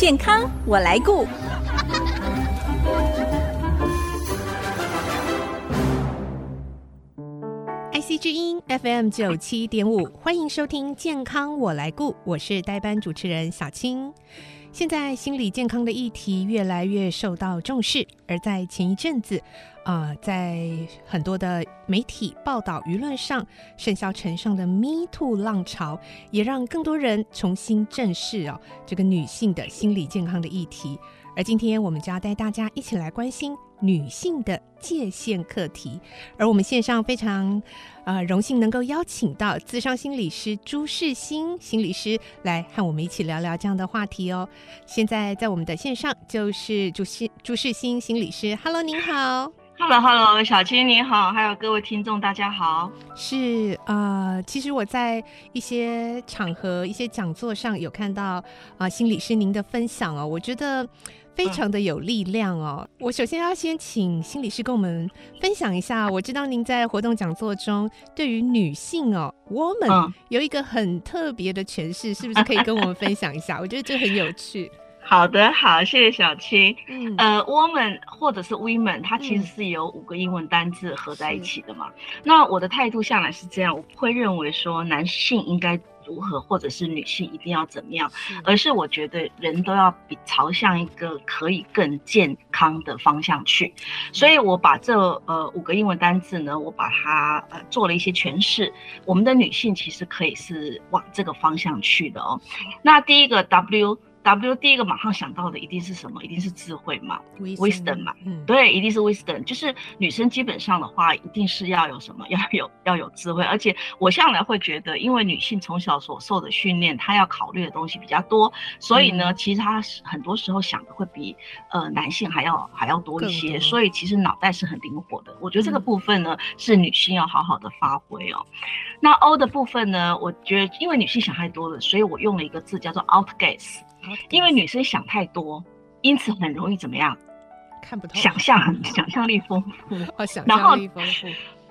健康我来顾。IC 之音 FM 九七点五，欢迎收听《健康我来顾》，我是代班主持人小青。现在心理健康的议题越来越受到重视，而在前一阵子，啊、在很多的媒体报道、舆论上甚嚣尘上的 “Me Too” 浪潮，也让更多人重新正视哦这个女性的心理健康的议题。而今天我们就要带大家一起来关心女性的界限课题，而我们线上非常。呃，荣幸能够邀请到资商心理师朱世新心理师来和我们一起聊聊这样的话题哦。现在在我们的线上就是朱世朱世新心理师，Hello，您好，Hello Hello，小青你好，还有各位听众大家好。是呃，其实我在一些场合、一些讲座上有看到啊、呃，心理师您的分享哦，我觉得。非常的有力量哦！我首先要先请心理师跟我们分享一下。我知道您在活动讲座中对于女性哦，woman 有一个很特别的诠释，是不是可以跟我们分享一下？我觉得这很有趣。好的，好，谢谢小青。嗯，呃，woman 或者是 women，它其实是由五个英文单字合在一起的嘛。那我的态度向来是这样，我不会认为说男性应该。如何，或者是女性一定要怎么样，而是我觉得人都要比朝向一个可以更健康的方向去，所以我把这呃五个英文单字呢，我把它呃做了一些诠释。我们的女性其实可以是往这个方向去的哦。那第一个 W。W 第一个马上想到的一定是什么？一定是智慧嘛，wisdom 嘛，嗯，对，一定是 wisdom。就是女生基本上的话，一定是要有什么？要有要有智慧。而且我向来会觉得，因为女性从小所受的训练，她要考虑的东西比较多，所以呢，嗯、其实她很多时候想的会比呃男性还要还要多一些。所以其实脑袋是很灵活的。我觉得这个部分呢，嗯、是女性要好好的发挥哦。那 O 的部分呢，我觉得因为女性想太多了，所以我用了一个字叫做 outgaze。因为女生想太多，因此很容易怎么样？看不透。想象很 想象力丰富，哦，想象力丰富。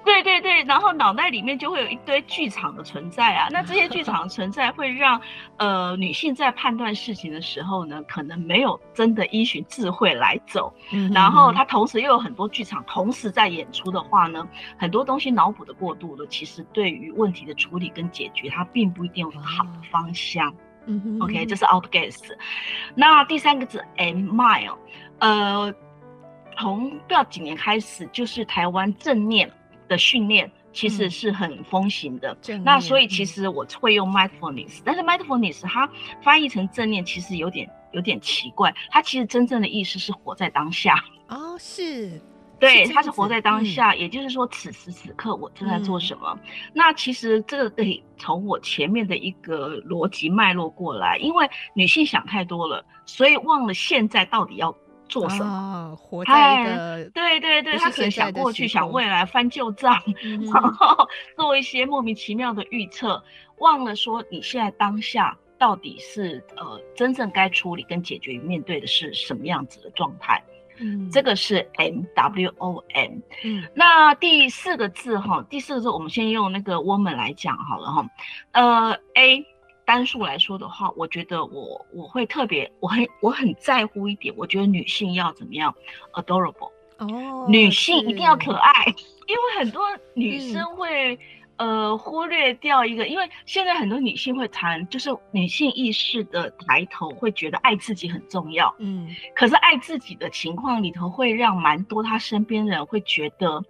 对对对，然后脑袋里面就会有一堆剧场的存在啊。那这些剧场的存在会让呃女性在判断事情的时候呢，可能没有真的依循智慧来走。嗯。然后她同时又有很多剧场同时在演出的话呢，很多东西脑补的过度了，其实对于问题的处理跟解决，它并不一定有个好的方向。嗯嗯哼，OK，这是 outgaze。那第三个字 admire，呃，从不知道几年开始，就是台湾正念的训练其实是很风行的。嗯、那所以其实我会用 mindfulness，但是 mindfulness 它翻译成正念其实有点有点奇怪，它其实真正的意思是活在当下。哦，是。对，他是活在当下，嗯、也就是说，此时此刻我正在做什么。嗯、那其实这个可以从我前面的一个逻辑脉络过来，因为女性想太多了，所以忘了现在到底要做什么。哦、活在一个对对对，她可能想过去，想未来，翻旧账，嗯、然后做一些莫名其妙的预测，忘了说你现在当下到底是呃真正该处理跟解决与面对的是什么样子的状态。嗯，这个是 M W O M。嗯，那第四个字哈，第四个字我们先用那个 woman 来讲好了哈。呃，A 单数来说的话，我觉得我我会特别，我很我很在乎一点，我觉得女性要怎么样，adorable。哦，女性一定要可爱，因为很多女生会。嗯呃，忽略掉一个，因为现在很多女性会谈，就是女性意识的抬头，会觉得爱自己很重要。嗯，可是爱自己的情况里头，会让蛮多她身边人会觉得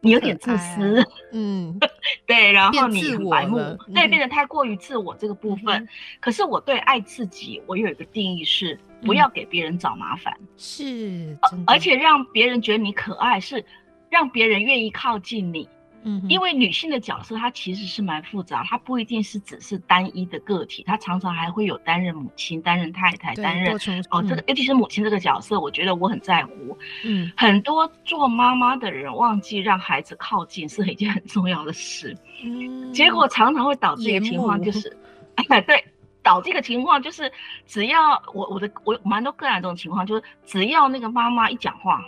你有点自私。嗯，对，然后你很白目，对，变得太过于自我这个部分。嗯、可是我对爱自己，我有一个定义是，不要给别人找麻烦。是、嗯，而且让别人觉得你可爱，是让别人愿意靠近你。嗯，因为女性的角色，她其实是蛮复杂，她不一定是只是单一的个体，她常常还会有担任母亲、担任太太、担任哦，这个尤其是母亲这个角色，我觉得我很在乎。嗯，很多做妈妈的人忘记让孩子靠近是一件很重要的事，嗯，结果常常会导致一个情况就是，哎，对，导致一个情况就是，只要我我的我蛮多个案这种情况，就是只要那个妈妈一讲话。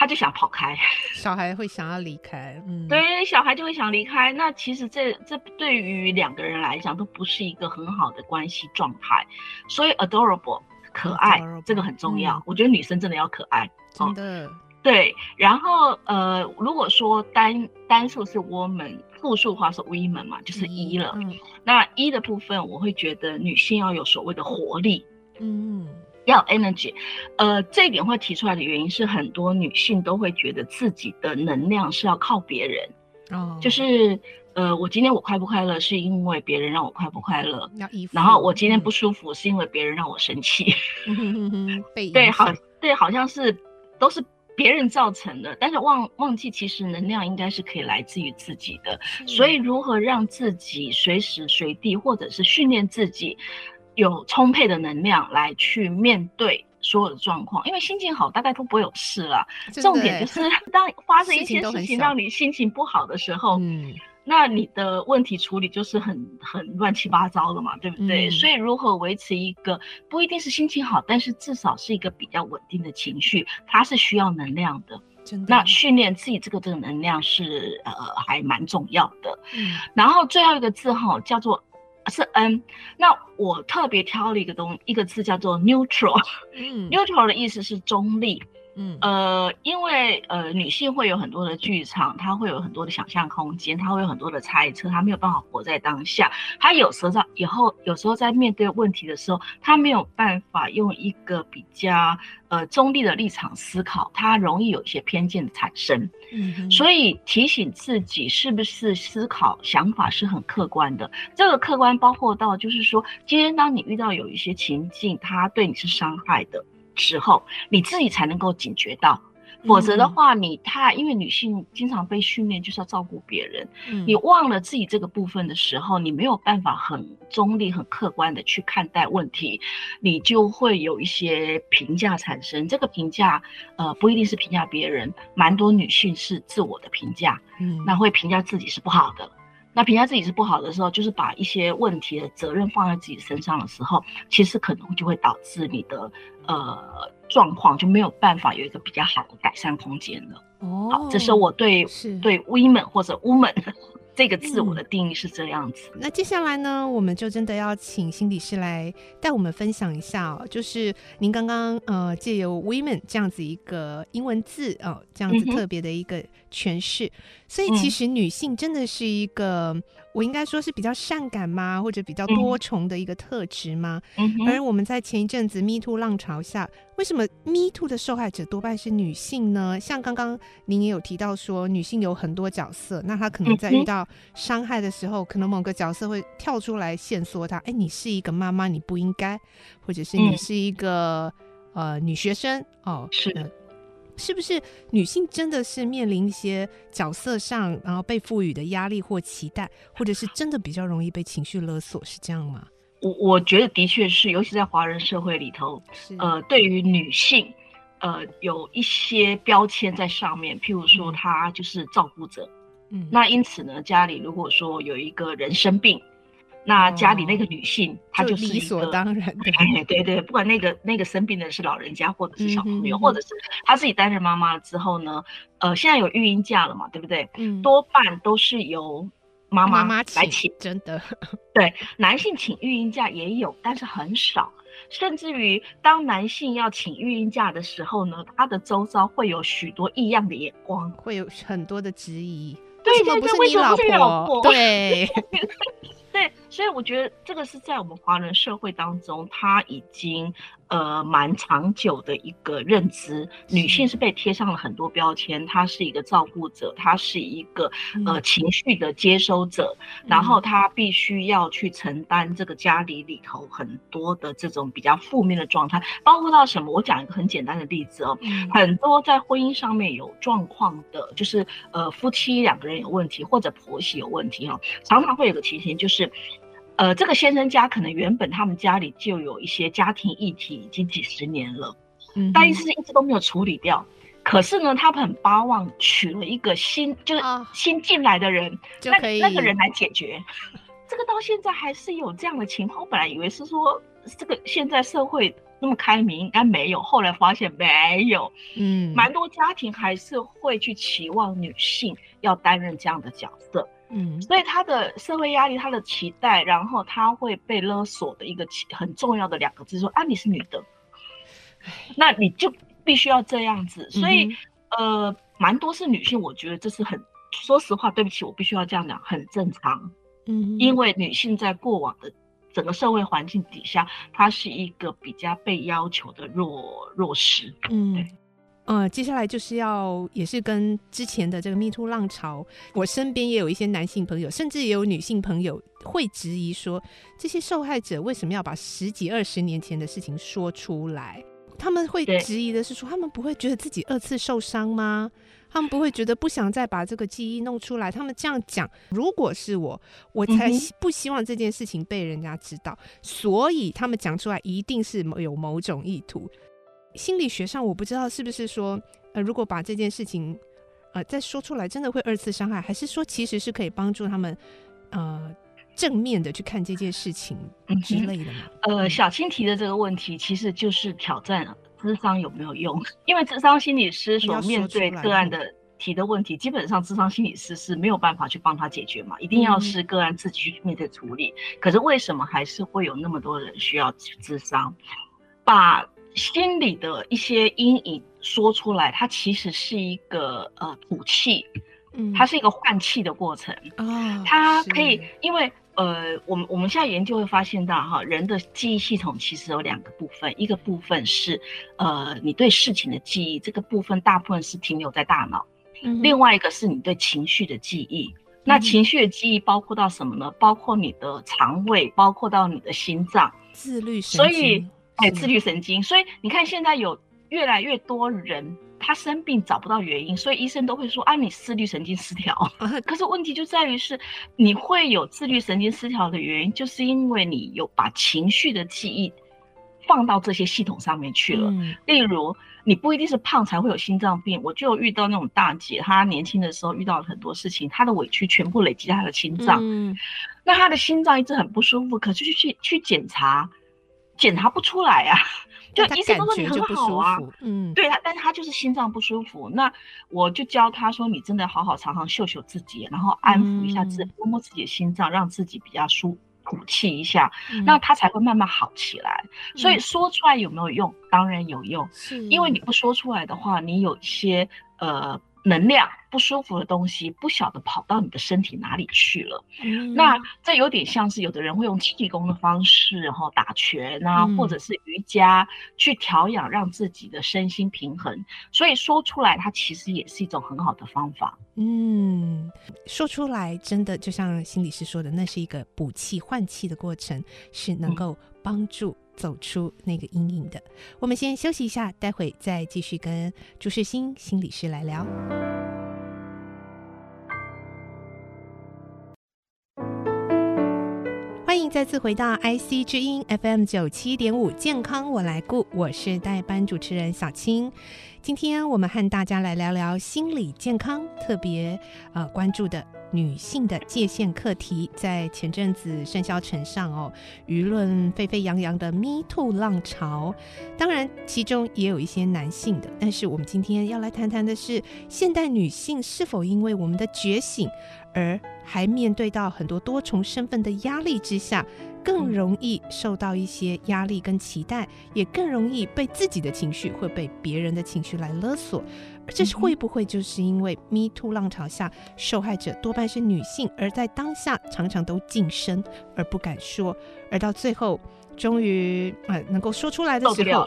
他就想跑开，小孩会想要离开，嗯，对，小孩就会想离开。那其实这这对于两个人来讲都不是一个很好的关系状态。所以 adorable 可爱这个很重要，嗯，我觉得女生真的要可爱，真的。哦，对，然后呃，如果说单单数是 woman，复数的话是 women 嘛，就是一了。嗯，那一的部分，我会觉得女性要有所谓的活力，嗯。要 energy，呃，这一点会提出来的原因是，很多女性都会觉得自己的能量是要靠别人，哦，就是，呃，我今天我快不快乐是因为别人让我快不快乐，然后我今天不舒服是因为别人让我生气，嗯、对，好，对，好像是都是别人造成的，但是忘忘记其实能量应该是可以来自于自己的，所以如何让自己随时随地或者是训练自己。有充沛的能量来去面对所有的状况，因为心情好，大概都不会有事了。重点就是 当发生一些事情让你心情不好的时候，嗯，那你的问题处理就是很很乱七八糟的嘛，对不对？嗯，所以如何维持一个不一定是心情好，但是至少是一个比较稳定的情绪，它是需要能量的。那训练自己这个这个能量是呃还蛮重要的。嗯，然后最后一个字哈叫做。是 N，那我特别挑了一个东一个字叫做 neutral，嗯，neutral 的意思是中立。嗯，呃，因为呃，女性会有很多的剧场，她会有很多的想象空间，她会有很多的猜测，她没有办法活在当下。她有时候在以后，有时候在面对问题的时候，她没有办法用一个比较呃中立的立场思考，她容易有一些偏见的产生。嗯，所以提醒自己是不是思考想法是很客观的。这个客观包括到就是说，今天当你遇到有一些情境，它对你是伤害的。时候你自己才能够警觉到，否则的话，你太因为女性经常被训练就是要照顾别人，嗯，你忘了自己这个部分的时候，你没有办法很中立、很客观的去看待问题，你就会有一些评价产生。这个评价，呃，不一定是评价别人，蛮多女性是自我的评价，嗯，那会评价自己是不好的。那评价自己是不好的时候，就是把一些问题的责任放在自己身上的时候，其实可能就会导致你的呃状况就没有办法有一个比较好的改善空间了。哦，好，这是我对对 women 或者 woman 这个字我的定义是这样子。嗯。那接下来呢，我们就真的要请心理师来带我们分享一下哦，就是您刚刚呃借由 women 这样子一个英文字哦，这样子特别的一个诠释。嗯所以其实女性真的是一个，嗯、我应该说是比较善感吗？或者比较多重的一个特质吗？嗯、而我们在前一阵子 Me Too 浪潮下，为什么 Me Too 的受害者多半是女性呢？像刚刚您也有提到说，女性有很多角色，那她可能在遇到伤害的时候，可能某个角色会跳出来线索她，哎，你是一个妈妈，你不应该，或者是你是一个、嗯、呃女学生哦，是的。是不是女性真的是面临一些角色上，然后被赋予的压力或期待，或者是真的比较容易被情绪勒索，是这样吗？我我觉得的确是，尤其在华人社会里头，呃，对于女性，呃，有一些标签在上面，譬如说她就是照顾者，嗯，那因此呢，家里如果说有一个人生病。那家里那个女性，哦、她就是理所当然的。对对对，不管那个那个生病的是老人家，或者是小朋友，嗯、或者是她自己担任妈妈了之后呢，呃，现在有育婴假了嘛，对不对？嗯，多半都是由妈妈来请，妈妈请真的。对，男性请育婴假也有，但是很少。甚至于当男性要请育婴假的时候呢，他的周遭会有许多异样的眼光，会有很多的质疑。对对对，为什么不是你老婆？对。所以我觉得这个是在我们华人社会当中，他已经。呃，蛮长久的一个认知，女性是。被贴上了很多标签，她是一个照顾者，她是一个呃情绪的接收者，嗯、然后她必须要去承担这个家里里头很多的这种比较负面的状态，包括到什么？我讲一个很简单的例子哦，嗯、很多在婚姻上面有状况的，就是呃夫妻两个人有问题，或者婆媳有问题哈、哦，常常会有个情形就是。呃，这个先生家可能原本他们家里就有一些家庭议题，已经几十年了，嗯，但是一直都没有处理掉。可是呢，他们很巴望娶了一个新，就是新进来的人，那、哦、那个人来解决。这个到现在还是有这样的情况。我本来以为是说，这个现在社会那么开明，应该没有。后来发现没有，嗯，蛮多家庭还是会去期望女性要担任这样的角色，嗯，所以他的社会压力，他的期待，然后他会被勒索的一个很重要的两个字说啊，你是女的，那你就必须要这样子。所以，嗯、呃，蛮多是女性，我觉得这是很，说实话，对不起，我必须要这样讲，很正常，嗯，因为女性在过往的。整个社会环境底下，她是一个比较被要求的弱弱势。嗯，对，呃，接下来就是要也是跟之前的这个 Me Too 浪潮，我身边也有一些男性朋友，甚至也有女性朋友会质疑说，这些受害者为什么要把十几二十年前的事情说出来？他们会质疑的是说，他们不会觉得自己二次受伤吗？他们不会觉得不想再把这个记忆弄出来。他们这样讲，如果是我，我才不希望这件事情被人家知道。嗯、所以他们讲出来一定是有某种意图。心理学上，我不知道是不是说，呃，如果把这件事情，呃，再说出来，真的会二次伤害，还是说其实是可以帮助他们，呃，正面的去看这件事情之类的吗？呃，小青提的这个问题，其实就是挑战了。咨商有没有用？因为智商心理师所面对个案的提的问题，基本上智商心理师是没有办法去帮他解决嘛，一定要是个案自己去面对处理。嗯、可是为什么还是会有那么多人需要智商？把心里的一些阴影说出来，它其实是一个呃吐气，嗯，它是一个换气的过程啊，它可以因为。呃，我们我们现在研究会发现到哈，人的记忆系统其实有两个部分，一个部分是呃你对事情的记忆，这个部分大部分是停留在大脑，嗯，另外一个是你对情绪的记忆。那情绪的记忆包括到什么呢？包括你的肠胃，包括到你的心脏，自律神经。所以，哎，自律神经。所以你看，现在有越来越多人。他生病找不到原因，所以医生都会说啊，你自律神经失调。可是问题就在于是，你会有自律神经失调的原因，就是因为你有把情绪的记忆放到这些系统上面去了。嗯、例如，你不一定是胖才会有心脏病，我就遇到那种大姐，她年轻的时候遇到了很多事情，她的委屈全部累积在她的心脏。嗯、那她的心脏一直很不舒服，可是去去去检查，检查不出来啊。就医生都说你很好啊，嗯，对他，但是他就是心脏不舒服。那我就教他说，你真的好好常常秀秀自己，然后安抚一下自己，摸摸自己的心脏，让自己比较舒吐气一下，那他才会慢慢好起来。所以说出来有没有用？当然有用，是因为你不说出来的话，你有一些呃。能量不舒服的东西不晓得跑到你的身体哪里去了，嗯、那这有点像是有的人会用气功的方式，然后打拳啊，嗯、或者是瑜伽去调养，让自己的身心平衡。所以说出来，它其实也是一种很好的方法。嗯，说出来真的就像心理师说的，那是一个补气换气的过程，是能够帮助。走出那个阴影的，我们先休息一下，待会再继续跟朱世新心理师来聊。欢迎再次回到 IC 之音 FM 九七点五，健康我来顾，我是代班主持人小青。今天我们和大家来聊聊心理健康，特别呃关注的。女性的界限课题，在前阵子甚嚣尘上哦，舆论沸沸扬扬的 Me Too 浪潮，当然其中也有一些男性的，但是我们今天要来谈谈的是，现代女性是否因为我们的觉醒，而还面对到很多多重身份的压力之下，更容易受到一些压力跟期待，也更容易被自己的情绪会被别人的情绪来勒索。这是会不会就是因为 Me Too 浪潮下，受害者多半是女性，而在当下常常都噤声而不敢说，而到最后终于呃能够说出来的时候，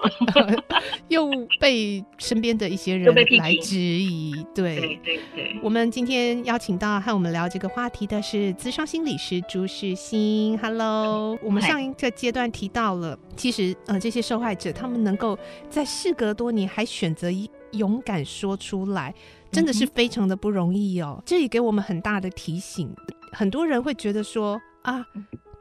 又被身边的一些人来质疑。对对对，对我们今天邀请到和我们聊这个话题的是资商心理师朱世新。Hello，我们上一个阶段提到了，其实呃这些受害者他们能够在事隔多年还选择一。勇敢说出来，真的是非常的不容易哦。这也给我们很大的提醒。很多人会觉得说啊，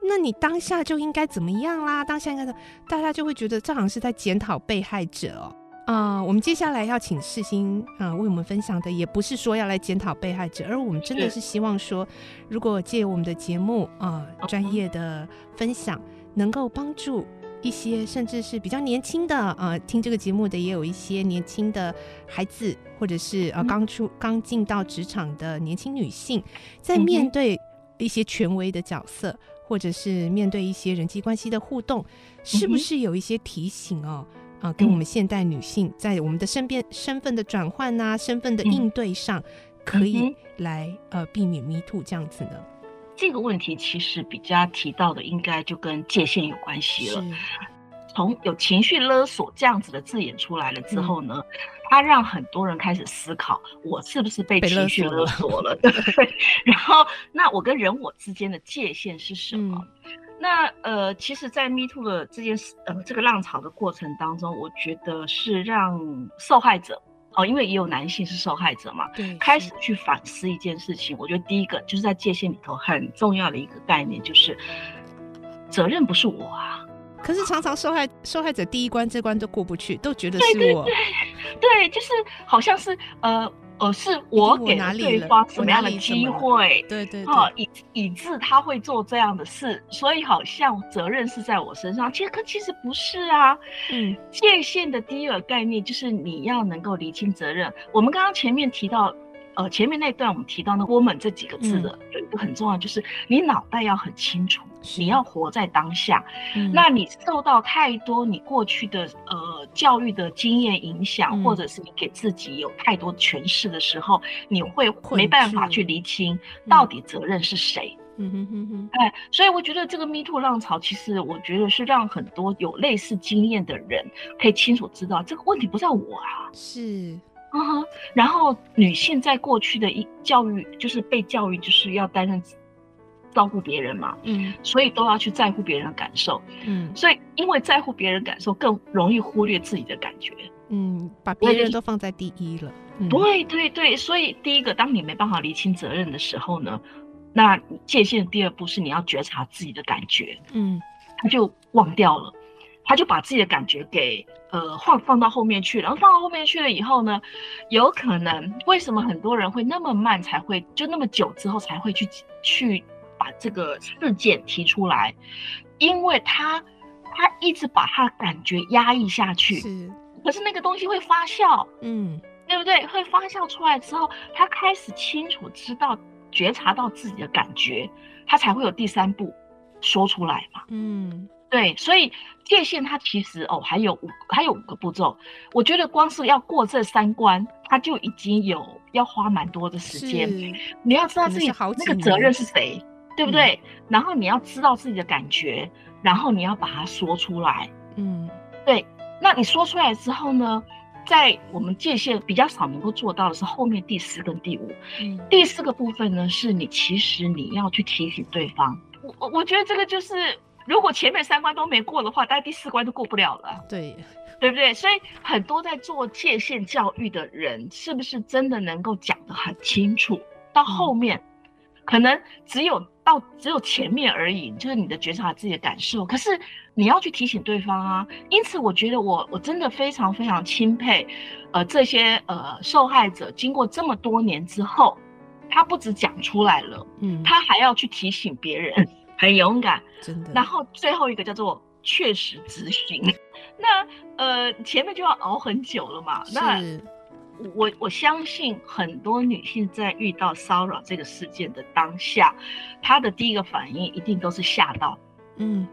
那你当下就应该怎么样啦？当下应该的，大家就会觉得这好像是在检讨被害者哦。啊、呃，我们接下来要请世新啊、呃、为我们分享的，也不是说要来检讨被害者，而我们真的是希望说，如果借我们的节目啊、呃、专业的分享，能够帮助一些甚至是比较年轻的啊、呃，听这个节目的也有一些年轻的孩子，或者是呃刚出刚进到职场的年轻女性，在面对一些权威的角色，或者是面对一些人际关系的互动，是不是有一些提醒哦？啊、呃，跟我们现代女性在我们的身边身份的转换啊，身份的应对上，可以来呃避免 Me Too 这样子呢？这个问题其实比较提到的，应该就跟界限有关系了。从有情绪勒索这样子的字眼出来了之后呢，它让很多人开始思考，我是不是被情绪勒索了？对。然后，那我跟人我之间的界限是什么？嗯、那呃，其实，在 Me Too 的这件事，呃，这个浪潮的过程当中，我觉得是让受害者。哦，因为也有男性是受害者嘛，对，开始去反思一件事情。我觉得第一个就是在界限里头很重要的一个概念，就是责任不是我啊。可是常常受害受害者第一关这关都过不去，都觉得是我。对对对，对，就是好像是呃。呃，是我给对方什么样的机会？对对，哦，以以致他会做这样的事，所以好像责任是在我身上。其实可其实不是啊。嗯，界限的第一个概念就是你要能够厘清责任。我们刚刚前面提到。呃，前面那段我们提到那 “woman” 这几个字的，有一个很重要，就是你脑袋要很清楚，你要活在当下。那你受到太多你过去的呃教育的经验影响，或者是你给自己有太多诠释的时候，你会没办法去厘清到底责任是谁。嗯哼哼哼。哎，所以我觉得这个 Me Too 浪潮，其实我觉得是让很多有类似经验的人可以清楚知道，这个问题不在我啊，是。嗯哼，然后女性在过去的一教育，就是被教育就是要担任照顾别人嘛，嗯，所以都要去在乎别人的感受，嗯，所以因为在乎别人感受，更容易忽略自己的感觉，嗯，把别人都放在第一了，嗯、对对对，所以第一个，当你没办法厘清责任的时候呢，那界限的第二步是你要觉察自己的感觉，嗯，他就忘掉了。他就把自己的感觉给呃放放到后面去，然后放到后面去了以后呢，有可能为什么很多人会那么慢才会就那么久之后才会去去把这个事件提出来？因为他他一直把他的感觉压抑下去，是，可是那个东西会发酵，嗯，对不对？会发酵出来之后，他开始清楚知道觉察到自己的感觉，他才会有第三步说出来嘛，嗯。对，所以界限它其实哦，还有五还有五个步骤。我觉得光是要过这三关，它就已经有要花蛮多的时间。你要知道自己那个责任是谁，对不对？嗯。然后你要知道自己的感觉，然后你要把它说出来。嗯，对。那你说出来之后呢，在我们界限比较少能够做到的是后面第四跟第五。嗯，第四个部分呢，是你其实你要去提醒对方。我我我觉得这个就是。如果前面三关都没过的话，大概第四关都过不了了。对，对不对？所以很多在做界限教育的人，是不是真的能够讲得很清楚？到后面，嗯、可能只有到只有前面而已，就是你的觉察自己的感受。可是你要去提醒对方啊。因此，我觉得我我真的非常非常钦佩，呃，这些呃受害者经过这么多年之后，他不止讲出来了，嗯，他还要去提醒别人。很勇敢，真的。然后最后一个叫做确实执行。那呃，前面就要熬很久了嘛。是。那我我相信很多女性在遇到骚扰这个事件的当下，她的第一个反应一定都是吓到。嗯。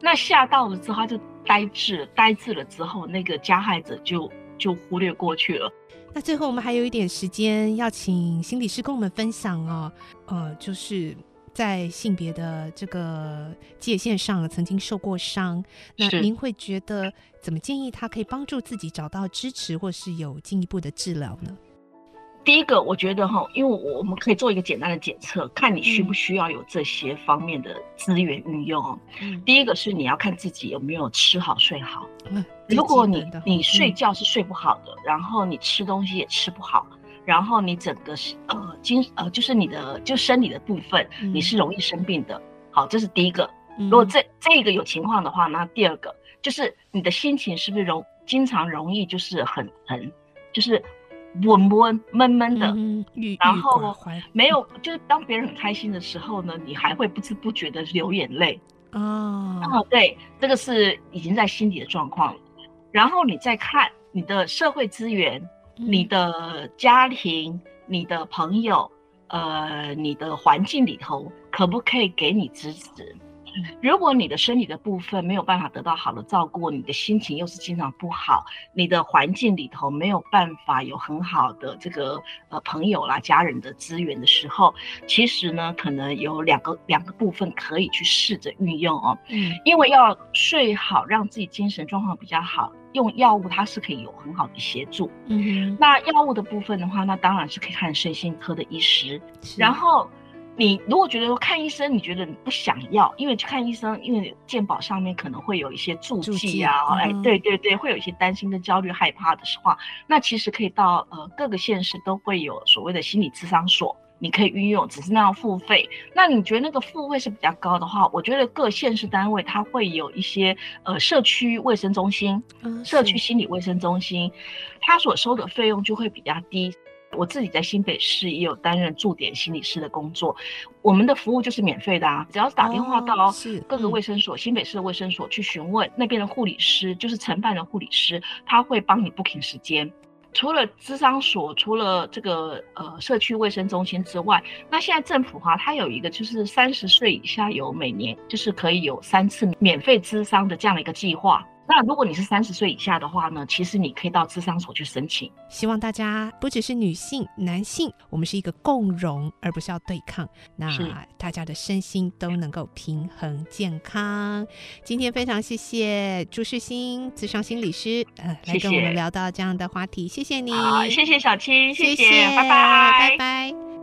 那吓到了之后，她就呆滞了，呆滞了之后，那个加害者就就忽略过去了。那最后我们还有一点时间，要请心理师跟我们分享哦。呃，就是。在性别的这个界限上，曾经受过伤，那您会觉得怎么建议他可以帮助自己找到支持，或是有进一步的治疗呢？第一个，我觉得哈，因为我们可以做一个简单的检测，看你需不需要有这些方面的资源运用。嗯，第一个是你要看自己有没有吃好睡好。嗯，如果你你睡觉是睡不好的，嗯，然后你吃东西也吃不好。然后你整个是呃精呃就是你的就生理的部分，你是容易生病的。嗯、好，这是第一个。如果这这个有情况的话，那第二个就是你的心情是不是容经常容易就是很很就是闷闷闷闷的，嗯、然后没有就是当别人很开心的时候呢，你还会不知不觉的流眼泪。哦，哦，对，这个是已经在心理的状况。然后你再看你的社会资源、嗯、你的家庭、你的朋友，呃，你的环境里头，可不可以给你支持？如果你的生理的部分没有办法得到好的照顾，你的心情又是经常不好，你的环境里头没有办法有很好的这个呃朋友啦、家人的资源的时候，其实呢，可能有两个两个部分可以去试着运用哦。嗯，因为要睡好，让自己精神状况比较好，用药物它是可以有很好的协助。嗯，那药物的部分的话，那当然是可以看身心科的医师，然后。你如果觉得说看医生，你觉得你不想要，因为去看医生，因为健保上面可能会有一些注记啊，哎，对对对，会有一些担心跟焦虑、害怕的话，那其实可以到呃各个县市都会有所谓的心理咨商所，你可以运用，只是那样付费。那你觉得那个付费是比较高的话，我觉得各县市单位它会有一些呃社区卫生中心、社区心理卫生中心，它所收的费用就会比较低。我自己在新北市也有担任驻点心理师的工作，我们的服务就是免费的啊，只要是打电话到各个卫生所，新北市的卫生所去询问那边的护理师，就是承办的护理师，他会帮你 booking 时间。除了咨商所，除了这个呃社区卫生中心之外，那现在政府哈，它有一个就是三十岁以下有每年就是可以有三次免费咨商的这样的一个计划。那如果你是三十岁以下的话呢，其实你可以到智商所去申请。希望大家不只是女性、男性，我们是一个共荣，而不是要对抗。那大家的身心都能够平衡健康。今天非常谢谢朱世新智商心理师，呃，来跟我们聊到这样的话题。谢谢你，谢谢小青，谢谢拜拜，拜拜。